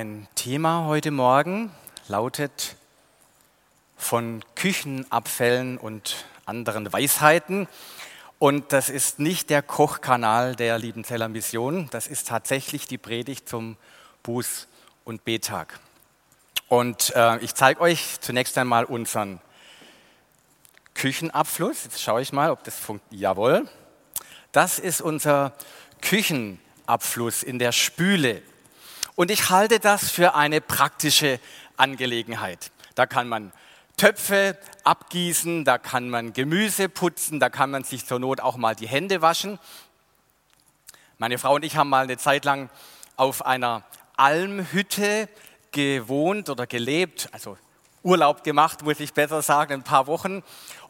Mein Thema heute Morgen lautet von Küchenabfällen und anderen Weisheiten. Und das ist nicht der Kochkanal der Liebenzeller Mission, das ist tatsächlich die Predigt zum Buß- und Betag. Und äh, ich zeige euch zunächst einmal unseren Küchenabfluss. Jetzt schaue ich mal, ob das funktioniert. Jawohl. Das ist unser Küchenabfluss in der Spüle. Und ich halte das für eine praktische Angelegenheit. Da kann man Töpfe abgießen, da kann man Gemüse putzen, da kann man sich zur Not auch mal die Hände waschen. Meine Frau und ich haben mal eine Zeit lang auf einer Almhütte gewohnt oder gelebt, also Urlaub gemacht, muss ich besser sagen, ein paar Wochen.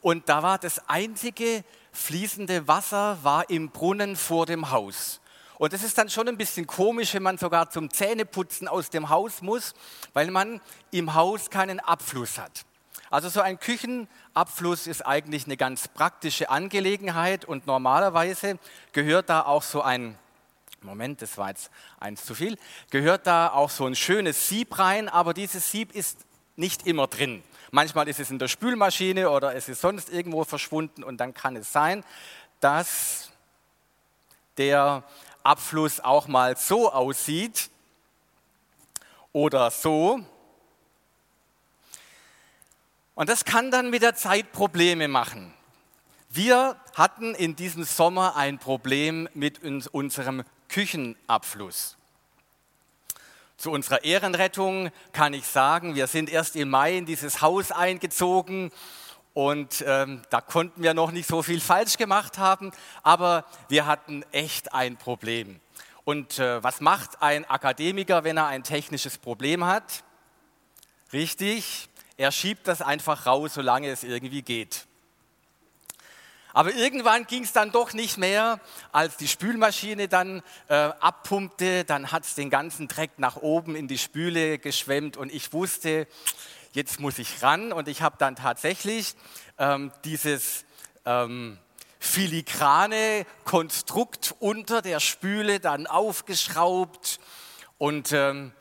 Und da war das einzige fließende Wasser war im Brunnen vor dem Haus. Und das ist dann schon ein bisschen komisch, wenn man sogar zum Zähneputzen aus dem Haus muss, weil man im Haus keinen Abfluss hat. Also so ein Küchenabfluss ist eigentlich eine ganz praktische Angelegenheit und normalerweise gehört da auch so ein, Moment, das war jetzt eins zu viel, gehört da auch so ein schönes Sieb rein, aber dieses Sieb ist nicht immer drin. Manchmal ist es in der Spülmaschine oder es ist sonst irgendwo verschwunden und dann kann es sein, dass der Abfluss auch mal so aussieht oder so. Und das kann dann mit der Zeit Probleme machen. Wir hatten in diesem Sommer ein Problem mit unserem Küchenabfluss. Zu unserer Ehrenrettung kann ich sagen, wir sind erst im Mai in dieses Haus eingezogen und ähm, da konnten wir noch nicht so viel falsch gemacht haben, aber wir hatten echt ein Problem. Und äh, was macht ein Akademiker, wenn er ein technisches Problem hat? Richtig, er schiebt das einfach raus, solange es irgendwie geht. Aber irgendwann ging es dann doch nicht mehr, als die Spülmaschine dann äh, abpumpte, dann hat es den ganzen Dreck nach oben in die Spüle geschwemmt und ich wusste, jetzt muss ich ran und ich habe dann tatsächlich ähm, dieses ähm, filigrane Konstrukt unter der Spüle dann aufgeschraubt und ähm,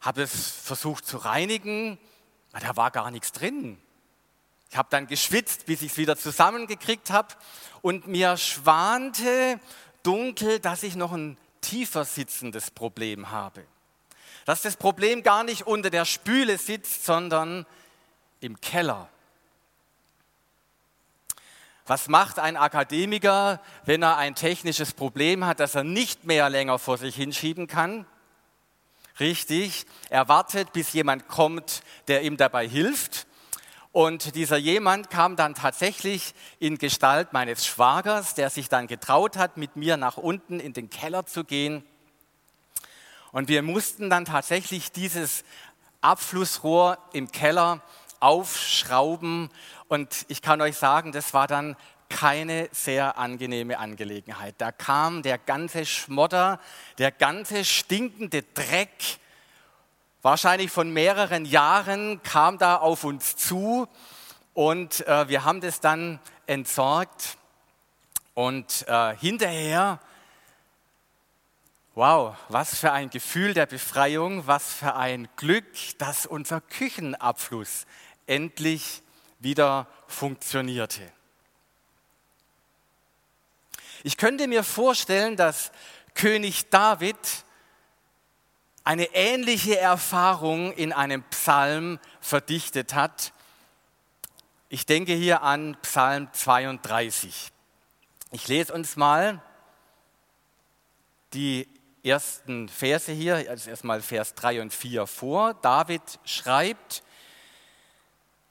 habe es versucht zu reinigen. Da war gar nichts drin. Ich habe dann geschwitzt, bis ich es wieder zusammengekriegt habe und mir schwante dunkel, dass ich noch ein tiefer sitzendes Problem habe dass das Problem gar nicht unter der Spüle sitzt, sondern im Keller. Was macht ein Akademiker, wenn er ein technisches Problem hat, das er nicht mehr länger vor sich hinschieben kann? Richtig, er wartet, bis jemand kommt, der ihm dabei hilft. Und dieser jemand kam dann tatsächlich in Gestalt meines Schwagers, der sich dann getraut hat, mit mir nach unten in den Keller zu gehen und wir mussten dann tatsächlich dieses Abflussrohr im Keller aufschrauben. Und ich kann euch sagen, das war dann keine sehr angenehme Angelegenheit. Da kam der ganze Schmotter, der ganze stinkende Dreck, wahrscheinlich von mehreren Jahren, kam da auf uns zu. Und äh, wir haben das dann entsorgt. Und äh, hinterher Wow, was für ein Gefühl der Befreiung, was für ein Glück, dass unser Küchenabfluss endlich wieder funktionierte. Ich könnte mir vorstellen, dass König David eine ähnliche Erfahrung in einem Psalm verdichtet hat. Ich denke hier an Psalm 32. Ich lese uns mal die ersten Verse hier, also erstmal Vers 3 und 4 vor. David schreibt,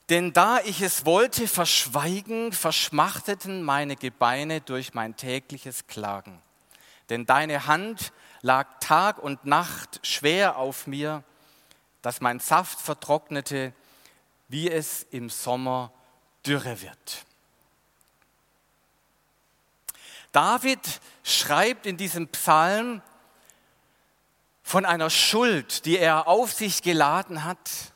denn da ich es wollte verschweigen, verschmachteten meine Gebeine durch mein tägliches Klagen. Denn deine Hand lag Tag und Nacht schwer auf mir, dass mein Saft vertrocknete, wie es im Sommer Dürre wird. David schreibt in diesem Psalm von einer Schuld, die er auf sich geladen hat.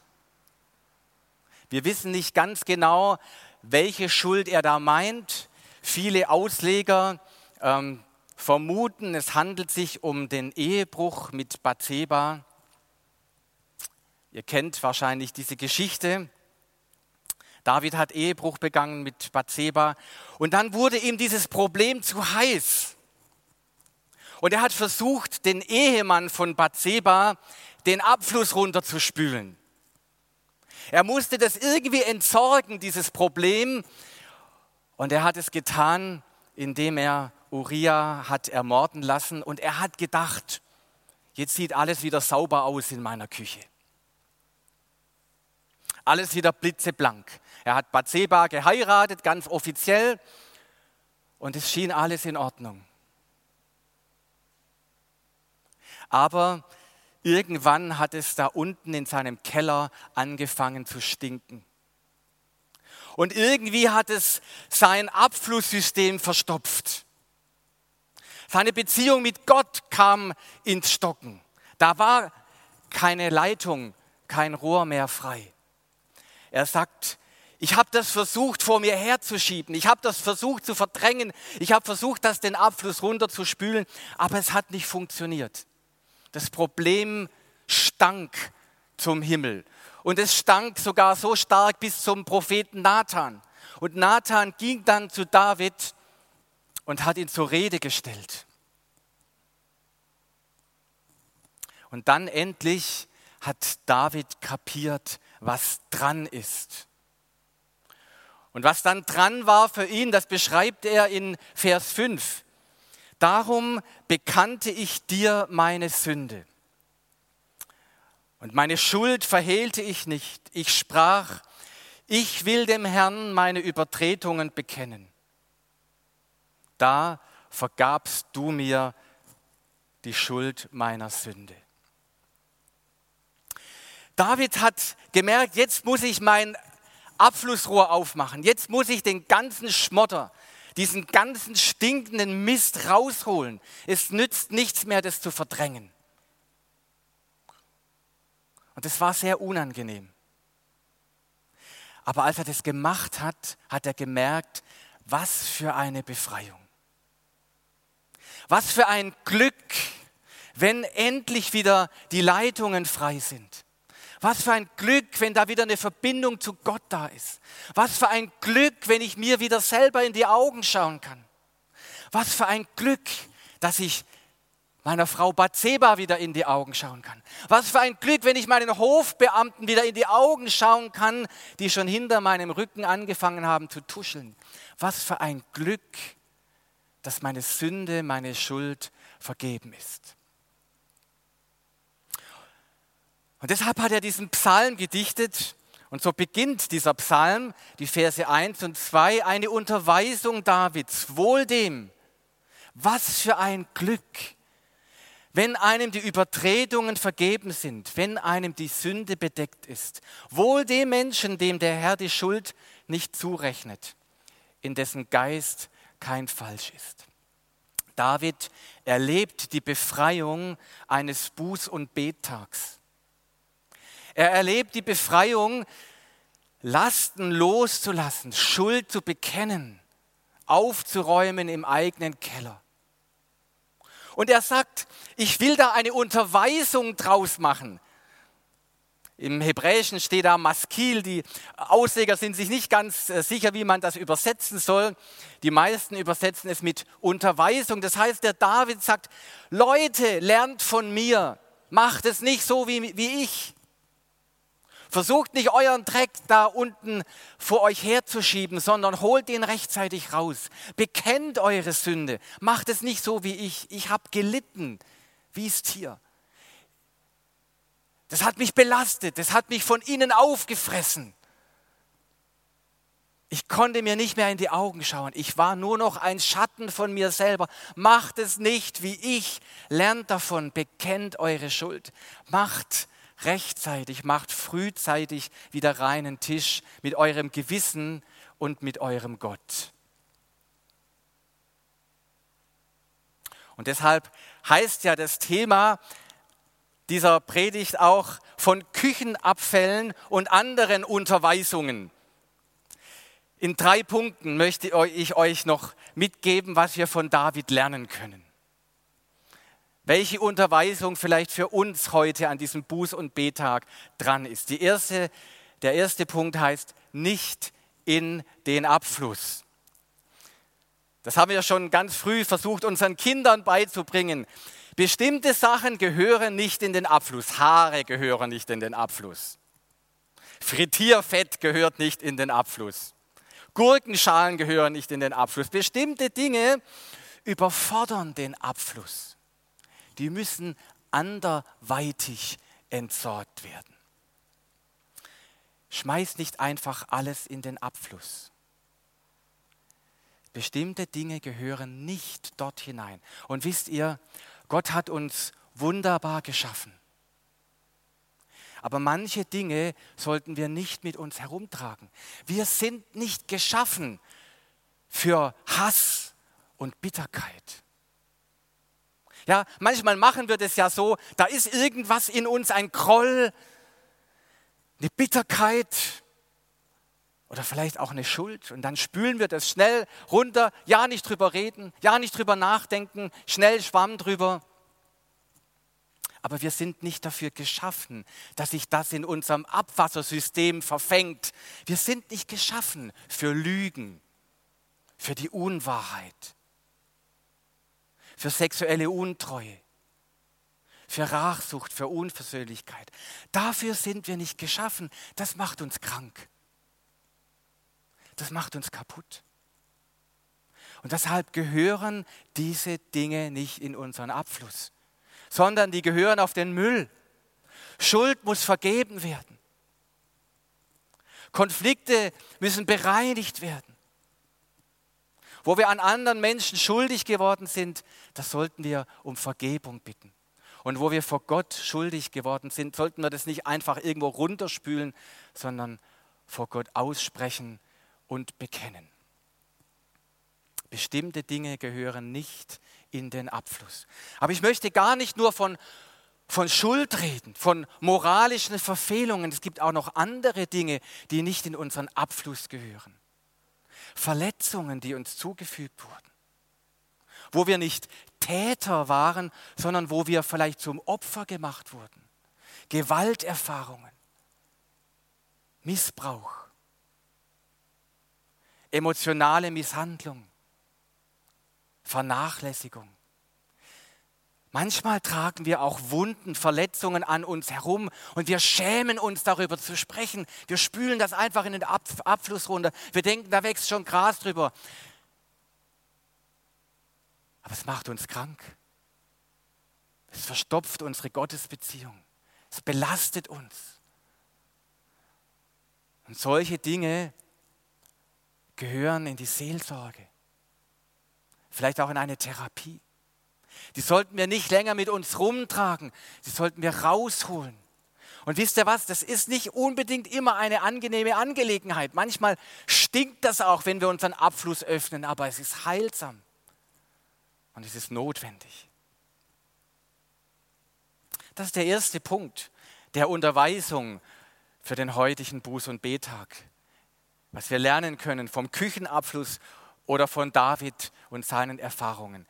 Wir wissen nicht ganz genau, welche Schuld er da meint. Viele Ausleger ähm, vermuten, es handelt sich um den Ehebruch mit Bathseba. Ihr kennt wahrscheinlich diese Geschichte. David hat Ehebruch begangen mit Bathseba und dann wurde ihm dieses Problem zu heiß. Und er hat versucht, den Ehemann von Bathseba den Abfluss runterzuspülen. Er musste das irgendwie entsorgen, dieses Problem. Und er hat es getan, indem er Uriah hat ermorden lassen. Und er hat gedacht, jetzt sieht alles wieder sauber aus in meiner Küche. Alles wieder blitzeblank. Er hat Bathseba geheiratet, ganz offiziell. Und es schien alles in Ordnung. Aber irgendwann hat es da unten in seinem Keller angefangen zu stinken. Und irgendwie hat es sein Abflusssystem verstopft. Seine Beziehung mit Gott kam ins Stocken. Da war keine Leitung, kein Rohr mehr frei. Er sagt, ich habe das versucht vor mir herzuschieben, ich habe das versucht zu verdrängen, ich habe versucht, das den Abfluss runterzuspülen, aber es hat nicht funktioniert. Das Problem stank zum Himmel. Und es stank sogar so stark bis zum Propheten Nathan. Und Nathan ging dann zu David und hat ihn zur Rede gestellt. Und dann endlich hat David kapiert, was dran ist. Und was dann dran war für ihn, das beschreibt er in Vers 5. Darum bekannte ich dir meine Sünde. Und meine Schuld verhehlte ich nicht. Ich sprach, ich will dem Herrn meine Übertretungen bekennen. Da vergabst du mir die Schuld meiner Sünde. David hat gemerkt, jetzt muss ich mein Abflussrohr aufmachen. Jetzt muss ich den ganzen Schmotter, diesen ganzen stinkenden Mist rausholen. Es nützt nichts mehr, das zu verdrängen. Und das war sehr unangenehm. Aber als er das gemacht hat, hat er gemerkt, was für eine Befreiung. Was für ein Glück, wenn endlich wieder die Leitungen frei sind. Was für ein Glück, wenn da wieder eine Verbindung zu Gott da ist. Was für ein Glück, wenn ich mir wieder selber in die Augen schauen kann. Was für ein Glück, dass ich meiner Frau Bathseba wieder in die Augen schauen kann. Was für ein Glück, wenn ich meinen Hofbeamten wieder in die Augen schauen kann, die schon hinter meinem Rücken angefangen haben zu tuscheln. Was für ein Glück, dass meine Sünde, meine Schuld vergeben ist. Und deshalb hat er diesen Psalm gedichtet. Und so beginnt dieser Psalm, die Verse 1 und 2, eine Unterweisung Davids. Wohl dem, was für ein Glück, wenn einem die Übertretungen vergeben sind, wenn einem die Sünde bedeckt ist. Wohl dem Menschen, dem der Herr die Schuld nicht zurechnet, in dessen Geist kein Falsch ist. David erlebt die Befreiung eines Buß- und Bettags. Er erlebt die Befreiung, Lasten loszulassen, Schuld zu bekennen, aufzuräumen im eigenen Keller. Und er sagt, ich will da eine Unterweisung draus machen. Im Hebräischen steht da Maskil. Die Ausleger sind sich nicht ganz äh, sicher, wie man das übersetzen soll. Die meisten übersetzen es mit Unterweisung. Das heißt, der David sagt, Leute, lernt von mir. Macht es nicht so wie, wie ich. Versucht nicht euren Dreck da unten vor euch herzuschieben, sondern holt ihn rechtzeitig raus. Bekennt eure Sünde. Macht es nicht so wie ich. Ich habe gelitten wie es Tier. Das hat mich belastet. Das hat mich von innen aufgefressen. Ich konnte mir nicht mehr in die Augen schauen. Ich war nur noch ein Schatten von mir selber. Macht es nicht wie ich. Lernt davon, bekennt eure Schuld. Macht rechtzeitig, macht frühzeitig wieder reinen Tisch mit eurem Gewissen und mit eurem Gott. Und deshalb heißt ja das Thema dieser Predigt auch von Küchenabfällen und anderen Unterweisungen. In drei Punkten möchte ich euch noch mitgeben, was wir von David lernen können. Welche Unterweisung vielleicht für uns heute an diesem Buß- und Betag dran ist. Die erste, der erste Punkt heißt, nicht in den Abfluss. Das haben wir schon ganz früh versucht, unseren Kindern beizubringen. Bestimmte Sachen gehören nicht in den Abfluss. Haare gehören nicht in den Abfluss. Frittierfett gehört nicht in den Abfluss. Gurkenschalen gehören nicht in den Abfluss. Bestimmte Dinge überfordern den Abfluss. Die müssen anderweitig entsorgt werden. Schmeiß nicht einfach alles in den Abfluss. Bestimmte Dinge gehören nicht dort hinein. Und wisst ihr, Gott hat uns wunderbar geschaffen. Aber manche Dinge sollten wir nicht mit uns herumtragen. Wir sind nicht geschaffen für Hass und Bitterkeit. Ja, manchmal machen wir das ja so, da ist irgendwas in uns, ein Groll, eine Bitterkeit oder vielleicht auch eine Schuld und dann spülen wir das schnell runter, ja nicht drüber reden, ja nicht drüber nachdenken, schnell Schwamm drüber. Aber wir sind nicht dafür geschaffen, dass sich das in unserem Abwassersystem verfängt. Wir sind nicht geschaffen für Lügen, für die Unwahrheit, für sexuelle Untreue, für Rachsucht, für Unversöhnlichkeit. Dafür sind wir nicht geschaffen. Das macht uns krank. Das macht uns kaputt. Und deshalb gehören diese Dinge nicht in unseren Abfluss sondern die gehören auf den Müll. Schuld muss vergeben werden. Konflikte müssen bereinigt werden. Wo wir an anderen Menschen schuldig geworden sind, das sollten wir um Vergebung bitten. Und wo wir vor Gott schuldig geworden sind, sollten wir das nicht einfach irgendwo runterspülen, sondern vor Gott aussprechen und bekennen. Bestimmte Dinge gehören nicht in den Abfluss. Aber ich möchte gar nicht nur von, von Schuld reden, von moralischen Verfehlungen. Es gibt auch noch andere Dinge, die nicht in unseren Abfluss gehören. Verletzungen, die uns zugefügt wurden. Wo wir nicht Täter waren, sondern wo wir vielleicht zum Opfer gemacht wurden. Gewalterfahrungen. Missbrauch. Emotionale Misshandlung. Vernachlässigung. Manchmal tragen wir auch Wunden, Verletzungen an uns herum und wir schämen uns darüber zu sprechen. Wir spülen das einfach in den Abfluss runter. Wir denken, da wächst schon Gras drüber. Aber es macht uns krank. Es verstopft unsere Gottesbeziehung. Es belastet uns. Und solche Dinge gehören in die Seelsorge vielleicht auch in eine Therapie. Die sollten wir nicht länger mit uns rumtragen, die sollten wir rausholen. Und wisst ihr was, das ist nicht unbedingt immer eine angenehme Angelegenheit. Manchmal stinkt das auch, wenn wir unseren Abfluss öffnen, aber es ist heilsam und es ist notwendig. Das ist der erste Punkt der Unterweisung für den heutigen Buß- und Betag. Was wir lernen können vom Küchenabfluss oder von David und seinen Erfahrungen.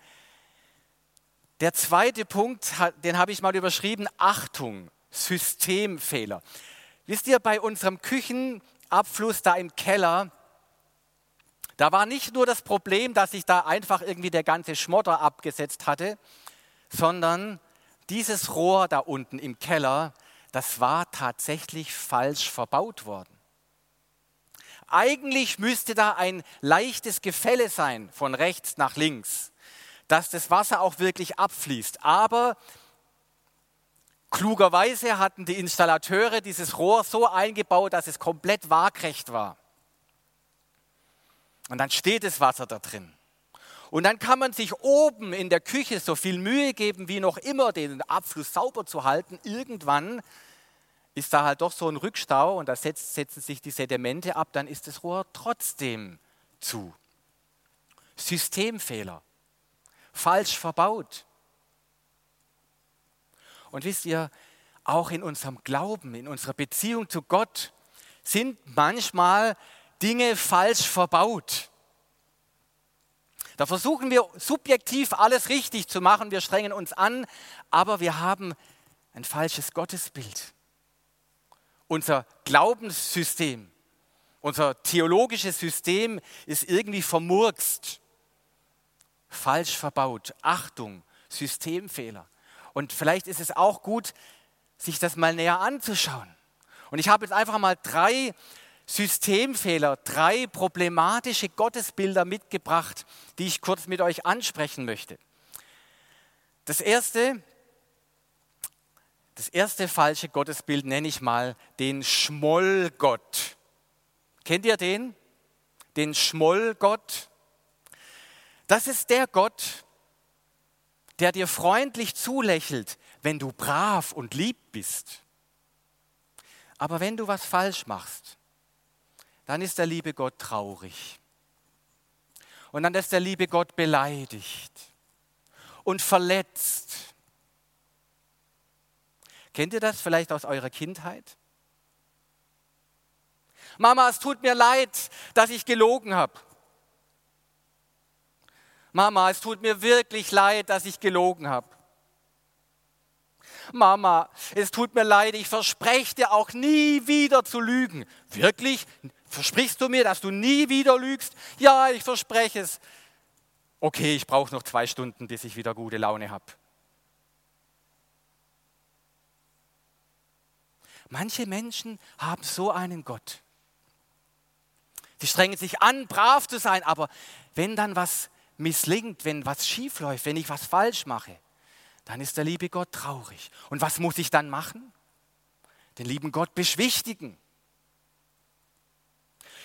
Der zweite Punkt, den habe ich mal überschrieben, Achtung, Systemfehler. Wisst ihr, bei unserem Küchenabfluss da im Keller, da war nicht nur das Problem, dass sich da einfach irgendwie der ganze Schmotter abgesetzt hatte, sondern dieses Rohr da unten im Keller, das war tatsächlich falsch verbaut worden. Eigentlich müsste da ein leichtes Gefälle sein von rechts nach links, dass das Wasser auch wirklich abfließt. Aber klugerweise hatten die Installateure dieses Rohr so eingebaut, dass es komplett waagrecht war. Und dann steht das Wasser da drin. Und dann kann man sich oben in der Küche so viel Mühe geben, wie noch immer, den Abfluss sauber zu halten. Irgendwann ist da halt doch so ein Rückstau und da setzen sich die Sedimente ab, dann ist das Rohr trotzdem zu. Systemfehler, falsch verbaut. Und wisst ihr, auch in unserem Glauben, in unserer Beziehung zu Gott sind manchmal Dinge falsch verbaut. Da versuchen wir subjektiv alles richtig zu machen, wir strengen uns an, aber wir haben ein falsches Gottesbild. Unser Glaubenssystem, unser theologisches System ist irgendwie vermurkst, falsch verbaut. Achtung, Systemfehler. Und vielleicht ist es auch gut, sich das mal näher anzuschauen. Und ich habe jetzt einfach mal drei Systemfehler, drei problematische Gottesbilder mitgebracht, die ich kurz mit euch ansprechen möchte. Das erste, das erste falsche Gottesbild nenne ich mal den Schmollgott. Kennt ihr den? Den Schmollgott? Das ist der Gott, der dir freundlich zulächelt, wenn du brav und lieb bist. Aber wenn du was falsch machst, dann ist der liebe Gott traurig. Und dann ist der liebe Gott beleidigt und verletzt. Kennt ihr das vielleicht aus eurer Kindheit? Mama, es tut mir leid, dass ich gelogen habe. Mama, es tut mir wirklich leid, dass ich gelogen habe. Mama, es tut mir leid, ich verspreche dir auch nie wieder zu lügen. Wirklich? Versprichst du mir, dass du nie wieder lügst? Ja, ich verspreche es. Okay, ich brauche noch zwei Stunden, bis ich wieder gute Laune habe. Manche Menschen haben so einen Gott. Sie strengen sich an, brav zu sein, aber wenn dann was misslingt, wenn was schief läuft, wenn ich was falsch mache, dann ist der liebe Gott traurig. Und was muss ich dann machen? Den lieben Gott beschwichtigen.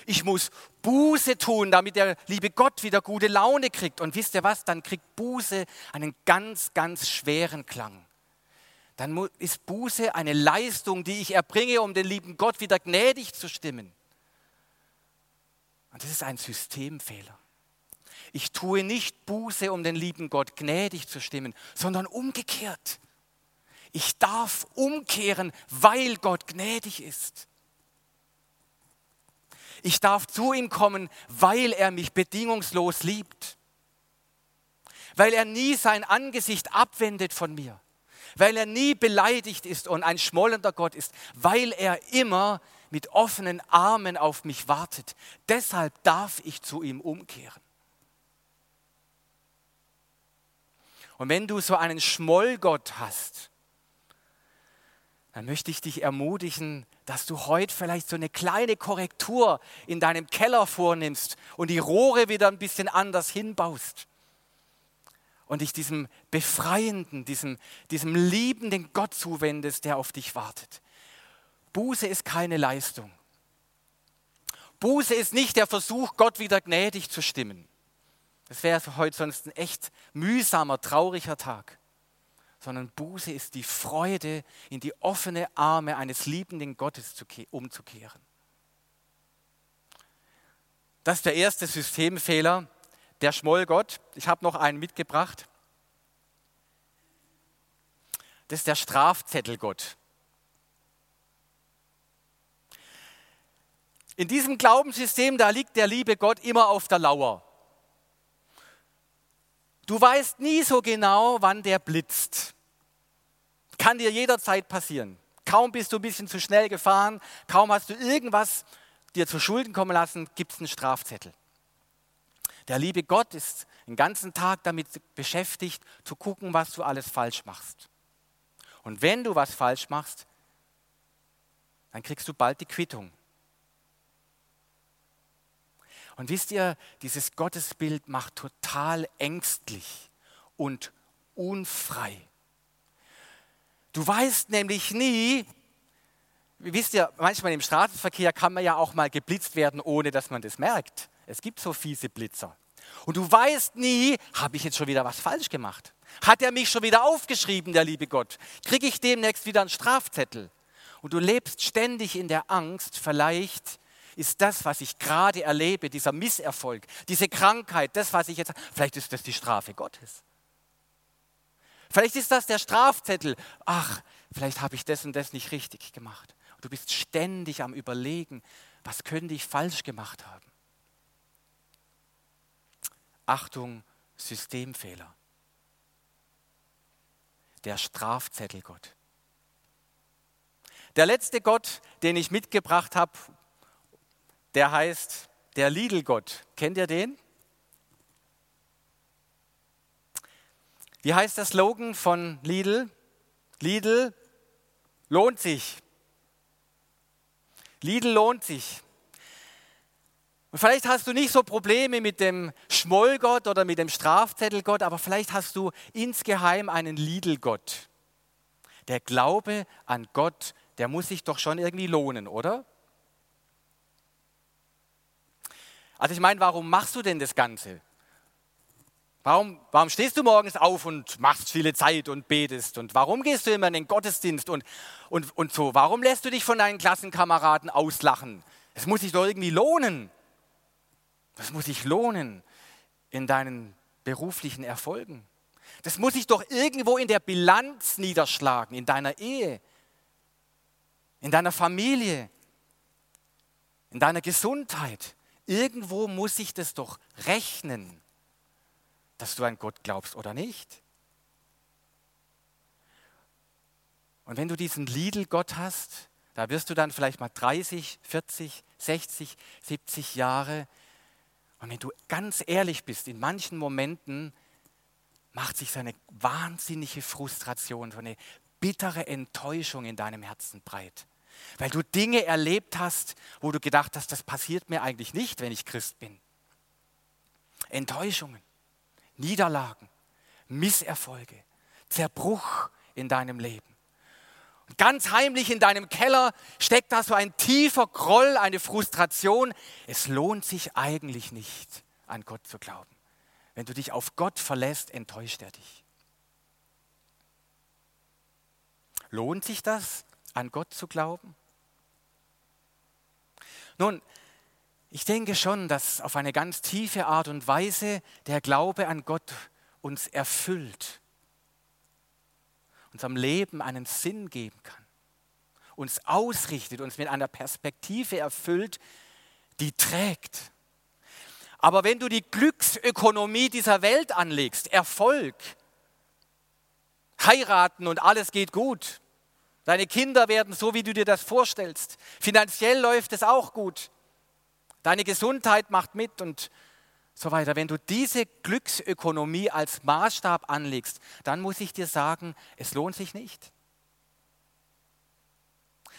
Ich muss Buße tun, damit der liebe Gott wieder gute Laune kriegt. Und wisst ihr was? Dann kriegt Buße einen ganz, ganz schweren Klang. Dann ist Buße eine Leistung, die ich erbringe, um den lieben Gott wieder gnädig zu stimmen. Und das ist ein Systemfehler. Ich tue nicht Buße, um den lieben Gott gnädig zu stimmen, sondern umgekehrt. Ich darf umkehren, weil Gott gnädig ist. Ich darf zu ihm kommen, weil er mich bedingungslos liebt. Weil er nie sein Angesicht abwendet von mir. Weil er nie beleidigt ist und ein schmollender Gott ist. Weil er immer mit offenen Armen auf mich wartet. Deshalb darf ich zu ihm umkehren. Und wenn du so einen Schmollgott hast, dann möchte ich dich ermutigen, dass du heute vielleicht so eine kleine Korrektur in deinem Keller vornimmst und die Rohre wieder ein bisschen anders hinbaust und dich diesem befreienden, diesem, diesem liebenden Gott zuwendest, der auf dich wartet. Buße ist keine Leistung. Buße ist nicht der Versuch, Gott wieder gnädig zu stimmen. Das wäre heute sonst ein echt mühsamer, trauriger Tag. Sondern Buße ist die Freude, in die offene Arme eines liebenden Gottes umzukehren. Das ist der erste Systemfehler, der Schmollgott. Ich habe noch einen mitgebracht. Das ist der Strafzettelgott. In diesem Glaubenssystem, da liegt der liebe Gott immer auf der Lauer. Du weißt nie so genau, wann der blitzt. Kann dir jederzeit passieren. Kaum bist du ein bisschen zu schnell gefahren, kaum hast du irgendwas dir zu Schulden kommen lassen, gibt es einen Strafzettel. Der liebe Gott ist den ganzen Tag damit beschäftigt, zu gucken, was du alles falsch machst. Und wenn du was falsch machst, dann kriegst du bald die Quittung. Und wisst ihr, dieses Gottesbild macht total ängstlich und unfrei. Du weißt nämlich nie, wisst ihr, manchmal im Straßenverkehr kann man ja auch mal geblitzt werden, ohne dass man das merkt. Es gibt so fiese Blitzer. Und du weißt nie, habe ich jetzt schon wieder was falsch gemacht? Hat er mich schon wieder aufgeschrieben, der liebe Gott? Kriege ich demnächst wieder einen Strafzettel? Und du lebst ständig in der Angst, vielleicht ist das, was ich gerade erlebe, dieser Misserfolg, diese Krankheit, das, was ich jetzt, vielleicht ist das die Strafe Gottes. Vielleicht ist das der Strafzettel. Ach, vielleicht habe ich das und das nicht richtig gemacht. Du bist ständig am Überlegen, was könnte ich falsch gemacht haben. Achtung, Systemfehler. Der Strafzettel Gott. Der letzte Gott, den ich mitgebracht habe, der heißt der Lidl-Gott. Kennt ihr den? Wie heißt der Slogan von Lidl? Lidl lohnt sich. Lidl lohnt sich. Und vielleicht hast du nicht so Probleme mit dem Schmollgott oder mit dem Strafzettelgott, aber vielleicht hast du insgeheim einen Lidl-Gott. Der Glaube an Gott, der muss sich doch schon irgendwie lohnen, oder? Also ich meine, warum machst du denn das Ganze? Warum, warum stehst du morgens auf und machst viele Zeit und betest? Und warum gehst du immer in den Gottesdienst und, und, und so? Warum lässt du dich von deinen Klassenkameraden auslachen? Es muss sich doch irgendwie lohnen. Das muss sich lohnen in deinen beruflichen Erfolgen. Das muss sich doch irgendwo in der Bilanz niederschlagen, in deiner Ehe, in deiner Familie, in deiner Gesundheit. Irgendwo muss sich das doch rechnen, dass du an Gott glaubst oder nicht. Und wenn du diesen Lidl-Gott hast, da wirst du dann vielleicht mal 30, 40, 60, 70 Jahre. Und wenn du ganz ehrlich bist, in manchen Momenten macht sich so eine wahnsinnige Frustration, so eine bittere Enttäuschung in deinem Herzen breit. Weil du Dinge erlebt hast, wo du gedacht hast, das passiert mir eigentlich nicht, wenn ich Christ bin. Enttäuschungen, Niederlagen, Misserfolge, Zerbruch in deinem Leben. Und ganz heimlich in deinem Keller steckt da so ein tiefer Groll, eine Frustration. Es lohnt sich eigentlich nicht, an Gott zu glauben. Wenn du dich auf Gott verlässt, enttäuscht er dich. Lohnt sich das, an Gott zu glauben? Nun, ich denke schon, dass auf eine ganz tiefe Art und Weise der Glaube an Gott uns erfüllt, unserem Leben einen Sinn geben kann, uns ausrichtet, uns mit einer Perspektive erfüllt, die trägt. Aber wenn du die Glücksökonomie dieser Welt anlegst, Erfolg, heiraten und alles geht gut, Deine Kinder werden so, wie du dir das vorstellst. Finanziell läuft es auch gut. Deine Gesundheit macht mit und so weiter. Wenn du diese Glücksökonomie als Maßstab anlegst, dann muss ich dir sagen, es lohnt sich nicht.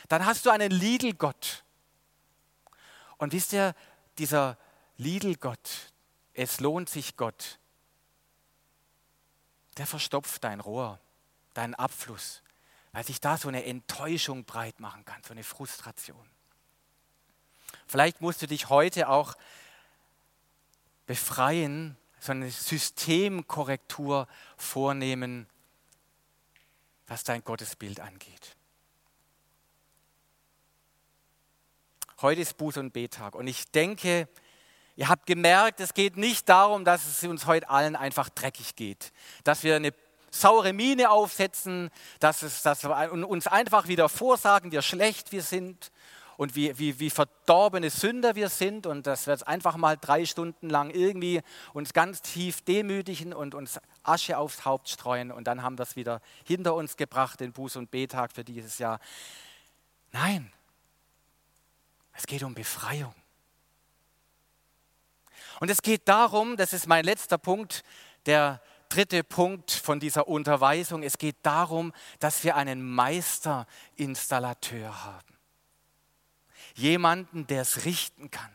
Dann hast du einen Lidl-Gott. Und wisst ihr, dieser Lidl-Gott, es lohnt sich Gott, der verstopft dein Rohr, deinen Abfluss weil sich da so eine Enttäuschung breit machen kann, so eine Frustration. Vielleicht musst du dich heute auch befreien, so eine Systemkorrektur vornehmen, was dein Gottesbild angeht. Heute ist Buß- und Betag und ich denke, ihr habt gemerkt, es geht nicht darum, dass es uns heute allen einfach dreckig geht, dass wir eine saure Miene aufsetzen, dass, es, dass wir uns einfach wieder vorsagen, wie schlecht wir sind und wie, wie, wie verdorbene Sünder wir sind und dass wir jetzt einfach mal drei Stunden lang irgendwie uns ganz tief demütigen und uns Asche aufs Haupt streuen und dann haben wir es wieder hinter uns gebracht, den Buß- und Betag für dieses Jahr. Nein, es geht um Befreiung. Und es geht darum, das ist mein letzter Punkt, der dritte Punkt von dieser Unterweisung. Es geht darum, dass wir einen Meisterinstallateur haben. Jemanden, der es richten kann.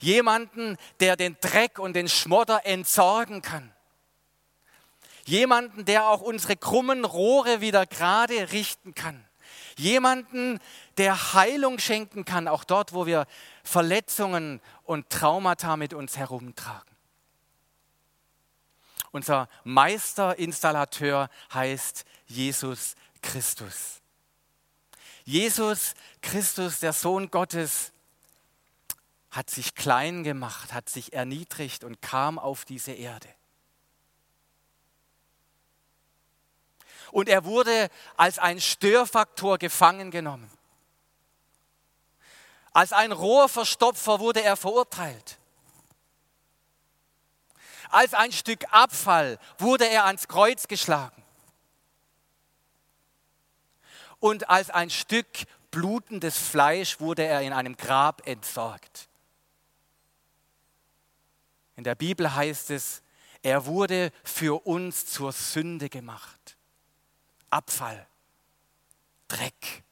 Jemanden, der den Dreck und den Schmodder entsorgen kann. Jemanden, der auch unsere krummen Rohre wieder gerade richten kann. Jemanden, der Heilung schenken kann, auch dort, wo wir Verletzungen und Traumata mit uns herumtragen. Unser Meisterinstallateur heißt Jesus Christus. Jesus Christus, der Sohn Gottes, hat sich klein gemacht, hat sich erniedrigt und kam auf diese Erde. Und er wurde als ein Störfaktor gefangen genommen. Als ein Rohrverstopfer wurde er verurteilt. Als ein Stück Abfall wurde er ans Kreuz geschlagen. Und als ein Stück blutendes Fleisch wurde er in einem Grab entsorgt. In der Bibel heißt es, er wurde für uns zur Sünde gemacht. Abfall, Dreck.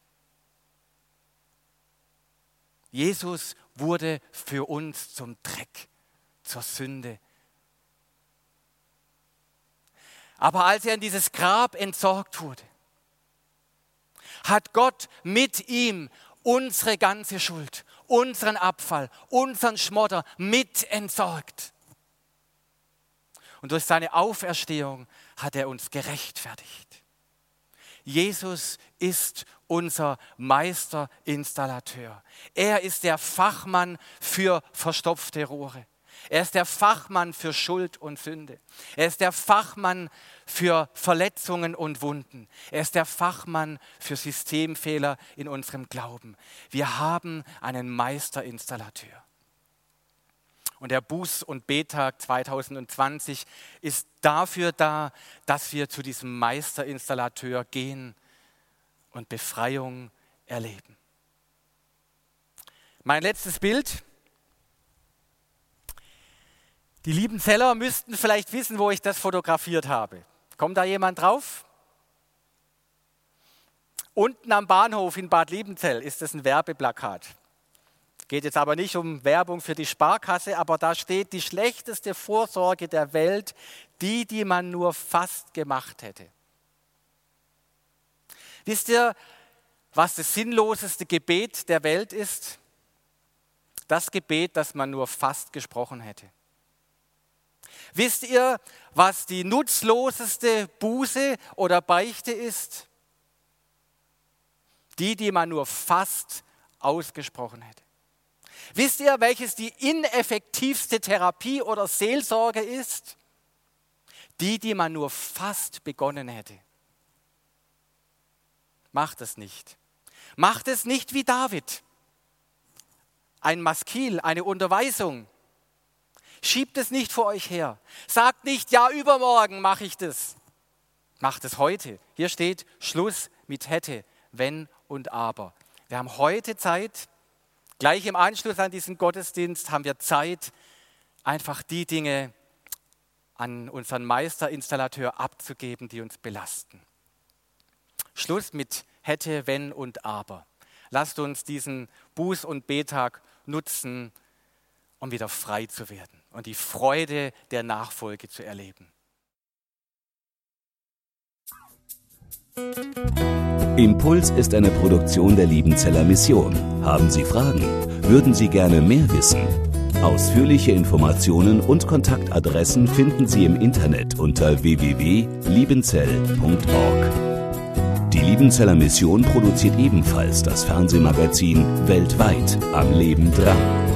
Jesus wurde für uns zum Dreck, zur Sünde. Aber als er in dieses Grab entsorgt wurde, hat Gott mit ihm unsere ganze Schuld, unseren Abfall, unseren Schmodder mit entsorgt. Und durch seine Auferstehung hat er uns gerechtfertigt. Jesus ist unser Meisterinstallateur. Er ist der Fachmann für verstopfte Rohre. Er ist der Fachmann für Schuld und Sünde. Er ist der Fachmann für Verletzungen und Wunden. Er ist der Fachmann für Systemfehler in unserem Glauben. Wir haben einen Meisterinstallateur. Und der Buß- und Betag 2020 ist dafür da, dass wir zu diesem Meisterinstallateur gehen und Befreiung erleben. Mein letztes Bild. Die lieben Zeller müssten vielleicht wissen, wo ich das fotografiert habe. Kommt da jemand drauf? Unten am Bahnhof in Bad Liebenzell ist es ein Werbeplakat. Geht jetzt aber nicht um Werbung für die Sparkasse, aber da steht die schlechteste Vorsorge der Welt, die, die man nur fast gemacht hätte. Wisst ihr, was das sinnloseste Gebet der Welt ist? Das Gebet, das man nur fast gesprochen hätte. Wisst ihr, was die nutzloseste Buße oder Beichte ist? Die, die man nur fast ausgesprochen hätte. Wisst ihr, welches die ineffektivste Therapie oder Seelsorge ist? Die, die man nur fast begonnen hätte. Macht es nicht. Macht es nicht wie David. Ein Maskil, eine Unterweisung. Schiebt es nicht vor euch her. Sagt nicht, ja, übermorgen mache ich das. Macht es heute. Hier steht Schluss mit hätte, wenn und aber. Wir haben heute Zeit, Gleich im Anschluss an diesen Gottesdienst haben wir Zeit, einfach die Dinge an unseren Meisterinstallateur abzugeben, die uns belasten. Schluss mit hätte, wenn und aber. Lasst uns diesen Buß- und Betag nutzen, um wieder frei zu werden und die Freude der Nachfolge zu erleben. Impuls ist eine Produktion der Liebenzeller Mission. Haben Sie Fragen? Würden Sie gerne mehr wissen? Ausführliche Informationen und Kontaktadressen finden Sie im Internet unter www.liebenzell.org. Die Liebenzeller Mission produziert ebenfalls das Fernsehmagazin Weltweit am Leben dran.